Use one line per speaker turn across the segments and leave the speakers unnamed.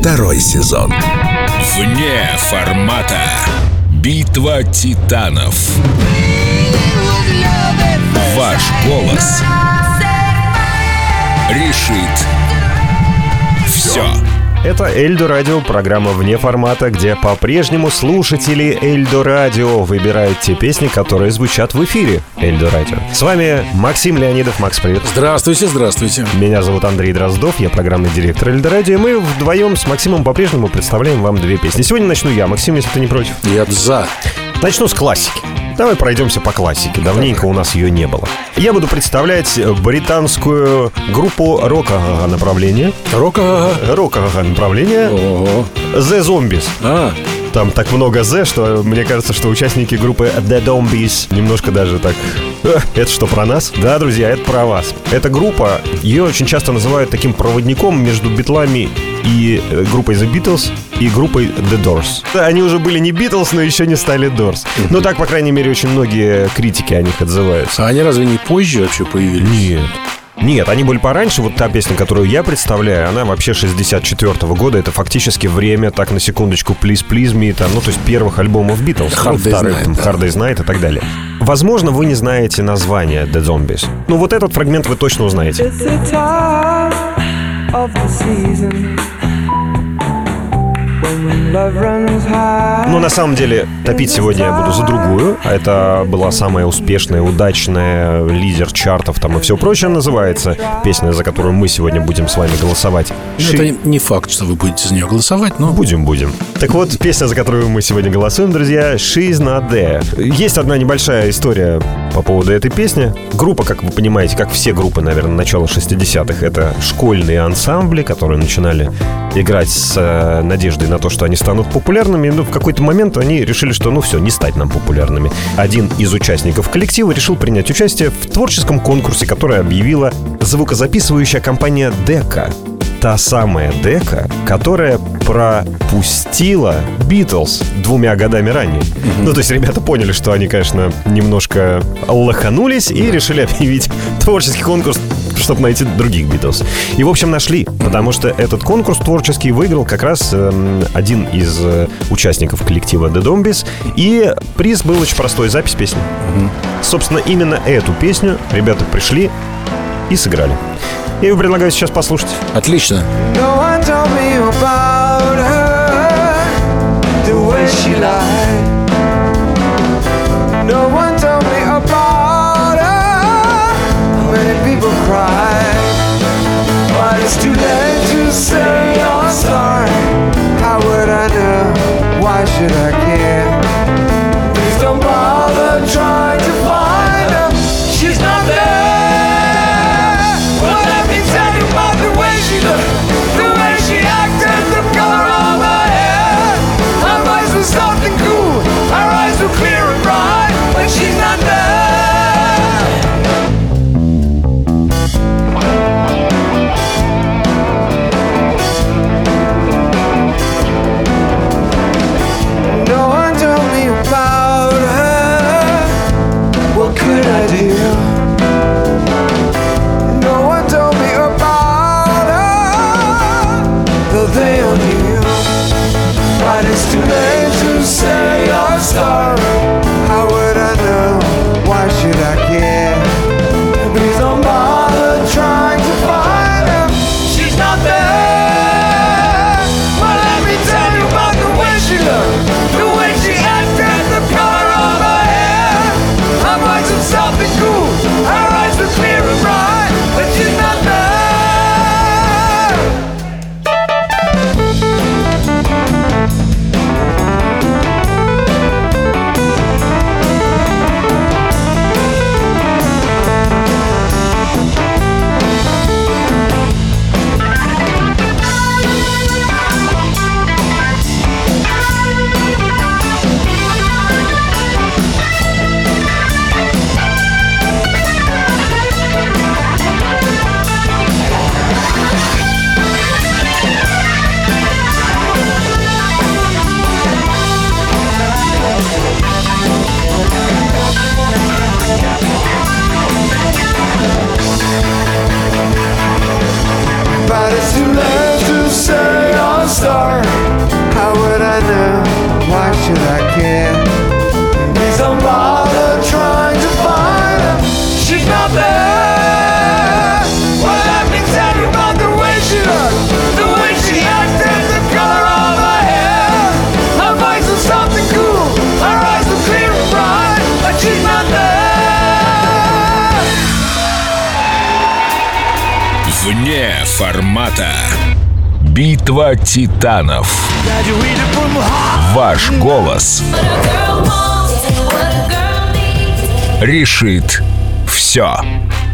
Второй сезон.
Вне формата. Битва титанов. Ваш голос решит все.
Это Эльдо Радио, программа вне формата, где по-прежнему слушатели Эльдо Радио выбирают те песни, которые звучат в эфире Эльдо Радио. С вами Максим Леонидов. Макс, привет.
Здравствуйте, здравствуйте.
Меня зовут Андрей Дроздов, я программный директор Эльдо Радио, и мы вдвоем с Максимом по-прежнему представляем вам две песни. Сегодня начну я, Максим, если ты не против.
Я за.
Начну с классики. Давай пройдемся по классике. Давненько у нас ее не было. Я буду представлять британскую группу рокового направления.
Рока.
Рокового направления. The Zombies.
А,
Там так много «З», что мне кажется, что участники группы The Zombies немножко даже так... «Э, Это что, про нас? Да, друзья, это про вас. Эта группа, ее очень часто называют таким проводником между битлами и э, группой The Beatles и группой The Doors. Да, Они уже были не Beatles, но еще не стали Doors. Но так, по крайней мере, очень многие критики о них отзываются.
а они разве не позже вообще появились?
Нет. Нет, они были пораньше. Вот та песня, которую я представляю, она вообще 64 года. Это фактически время, так, на секундочку, Please Please Me, там, ну, то есть первых альбомов Beatles.
Hard
ну, вторых,
Night,
там,
да.
Hard Day's Night и так далее. Возможно, вы не знаете название The Zombies. Ну, вот этот фрагмент вы точно узнаете.
It's the time of the season
Но на самом деле топить сегодня я буду за другую. Это была самая успешная, удачная, лидер чартов там и все прочее называется. Песня, за которую мы сегодня будем с вами голосовать.
Ну,
She-
Это не факт, что вы будете за нее голосовать, но...
Будем, будем. Так вот, песня, за которую мы сегодня голосуем, друзья, She's Not There. Есть одна небольшая история по поводу этой песни. Группа, как вы понимаете, как все группы, наверное, начала 60-х, это школьные ансамбли, которые начинали играть с э, надеждой на то, что они станут популярными. Но в какой-то момент они решили, что ну все, не стать нам популярными. Один из участников коллектива решил принять участие в творческом конкурсе, который объявила звукозаписывающая компания Дека. Та самая дека, которая пропустила Битлз двумя годами ранее. Ну, то есть ребята поняли, что они, конечно, немножко лоханулись и решили объявить творческий конкурс, чтобы найти других Битлз. И, в общем, нашли, потому что этот конкурс творческий выиграл как раз эм, один из э, участников коллектива The Zombies. И приз был очень простой, запись песни. Собственно, именно эту песню ребята пришли и сыграли. Я ее предлагаю сейчас послушать.
Отлично.
No Вне
формата. Битва титанов. Ваш голос решит все.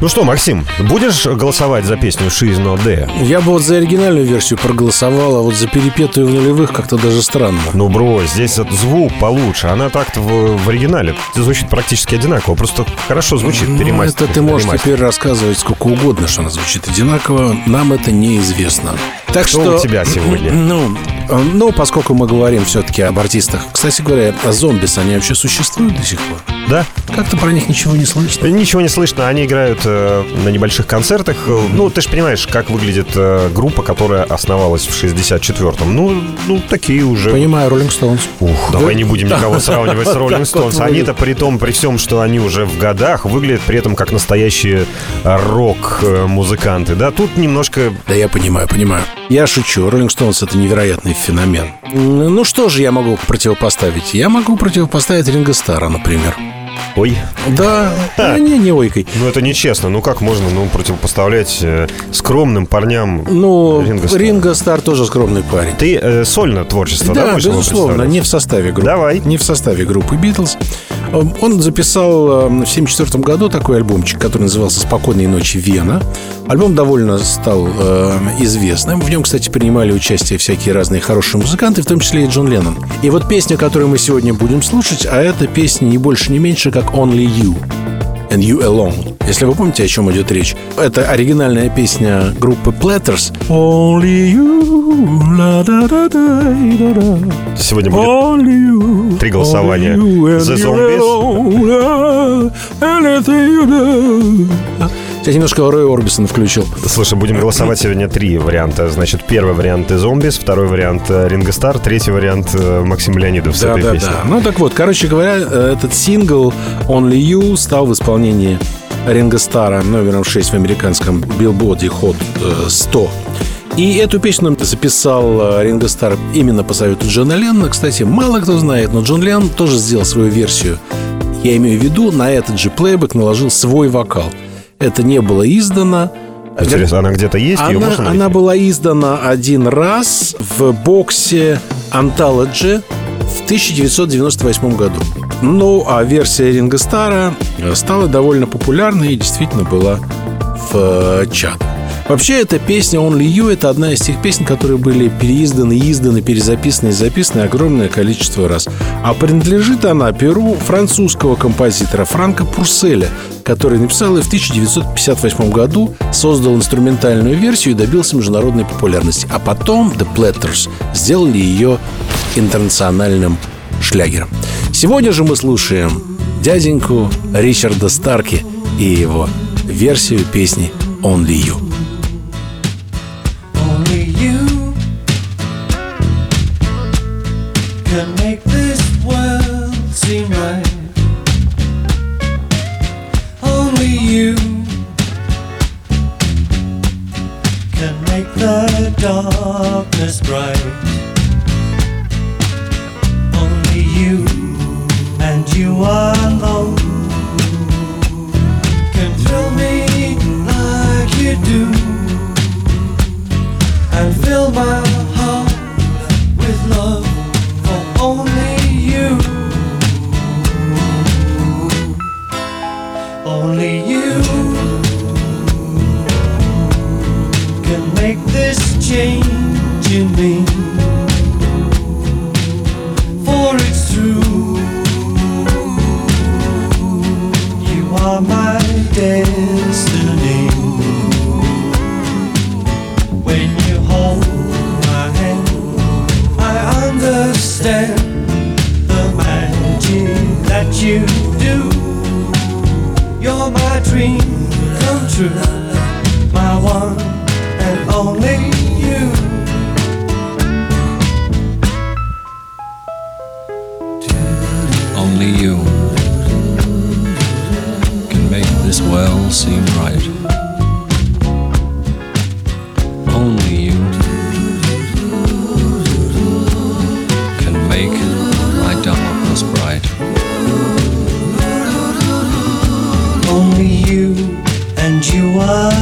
Ну что, Максим, будешь голосовать за песню «She's Not There»?
Я бы вот за оригинальную версию проголосовал, а вот за перепетую в нулевых как-то даже странно.
Ну, бро, здесь этот звук получше. Она так-то в, в оригинале звучит практически одинаково. Просто хорошо звучит.
Ну,
перемастер-
это ты можешь
ремастер.
теперь рассказывать сколько угодно, что она звучит одинаково. Нам это неизвестно. Так
Что
что
у тебя сегодня?
Ну, э, ну, поскольку мы говорим все-таки об артистах. Кстати говоря, зомбис, они вообще существуют до сих пор?
Да?
Как-то про них ничего не слышно.
Ничего не слышно, они играют э, на небольших концертах. Э, Ну, ты же понимаешь, как выглядит э, группа, которая основалась в 64-м. Ну, ну, такие уже.
Понимаю, Роллинг Стоунс.
Ух, давай не будем никого сравнивать с
вот
Stones. Они-то при том, при всем, что они уже в годах, выглядят при этом как настоящие э, рок-музыканты. Да, тут немножко...
Да я понимаю, понимаю. Я шучу. Роллинг Стоунс это невероятный феномен. Ну что же я могу противопоставить? Я могу противопоставить Ринго Стара, например.
Ой,
Да, да не, не ойкой.
ну это нечестно. Ну как можно ну, противопоставлять э, скромным парням
Ну,
Ринго Стара?
Ринго Стар тоже скромный парень.
Ты э, сольно творчество, да,
Да, безусловно, не в составе группы.
Давай.
Не в составе группы Битлз. Он записал э, в 1974 году такой альбомчик, который назывался «Спокойные ночи, Вена». Альбом довольно стал э, известным. В нем, кстати, принимали участие всякие разные хорошие музыканты, в том числе и Джон Леннон. И вот песня, которую мы сегодня будем слушать, а это песня не больше, не меньше, как «Only You». And You Alone. Если вы помните, о чем идет речь. Это оригинальная песня группы Platters. Only you, la da da da da da.
Сегодня будет
Only you,
Три голосования.
only you and
The
you alone, anything you do. Я немножко Рой Орбисон включил.
Слушай, будем голосовать сегодня три варианта. Значит, первый вариант «The Zombies», второй вариант э, «Ринго Стар», третий вариант э, Максим Леонидов с
Да,
этой
да,
песней.
да. Ну так вот, короче говоря, э, этот сингл Only You стал в исполнении Ринго Стара номером 6 в американском билборде Hot э, 100. И эту песню записал э, Ринго Стар именно по совету Джона Леннона. Кстати, мало кто знает, но Джон Леннон тоже сделал свою версию. Я имею в виду, на этот же плейбэк наложил свой вокал. Это не было издано.
Интересно, она где-то есть? Ее
Она,
можно найти?
она была издана один раз в боксе Anthology в 1998 году. Ну, а версия Ринга Стара э, стала довольно популярной и действительно была в э, чат. Вообще, эта песня Only You — это одна из тех песен, которые были переизданы, изданы, перезаписаны и записаны огромное количество раз. А принадлежит она перу французского композитора Франка Пурселя, который написал ее в 1958 году, создал инструментальную версию и добился международной популярности. А потом The Platters сделали ее интернациональным шлягером. Сегодня же мы слушаем дяденьку Ричарда Старки и его версию песни Only You.
Only you can make only you.
Only you can make this world seem right. Only you can make my darkness bright.
Only you and you alone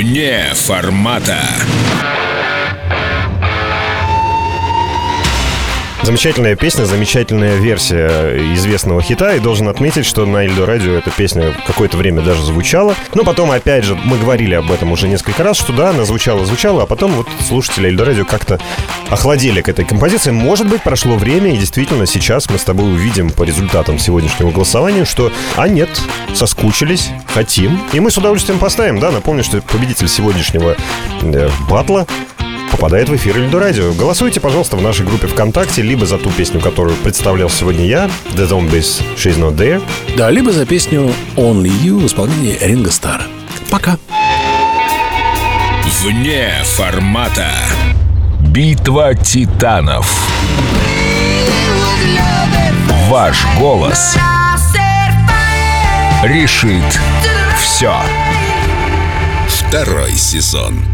вне формата.
Замечательная песня, замечательная версия известного хита. И должен отметить, что на Эльдо Радио эта песня какое-то время даже звучала. Но потом, опять же, мы говорили об этом уже несколько раз, что да, она звучала, звучала, а потом вот слушатели Эльдо Радио как-то охладели к этой композиции. Может быть, прошло время, и действительно сейчас мы с тобой увидим по результатам сегодняшнего голосования, что, а нет, соскучились, хотим. И мы с удовольствием поставим, да, напомню, что победитель сегодняшнего э, батла попадает в эфир Эльдо Радио. Голосуйте, пожалуйста, в нашей группе ВКонтакте, либо за ту песню, которую представлял сегодня я, The Zombies, She's Not There.
Да, либо за песню Only You в исполнении Ринга Стара. Пока.
Вне формата. Битва титанов. Ваш голос решит все. Второй сезон.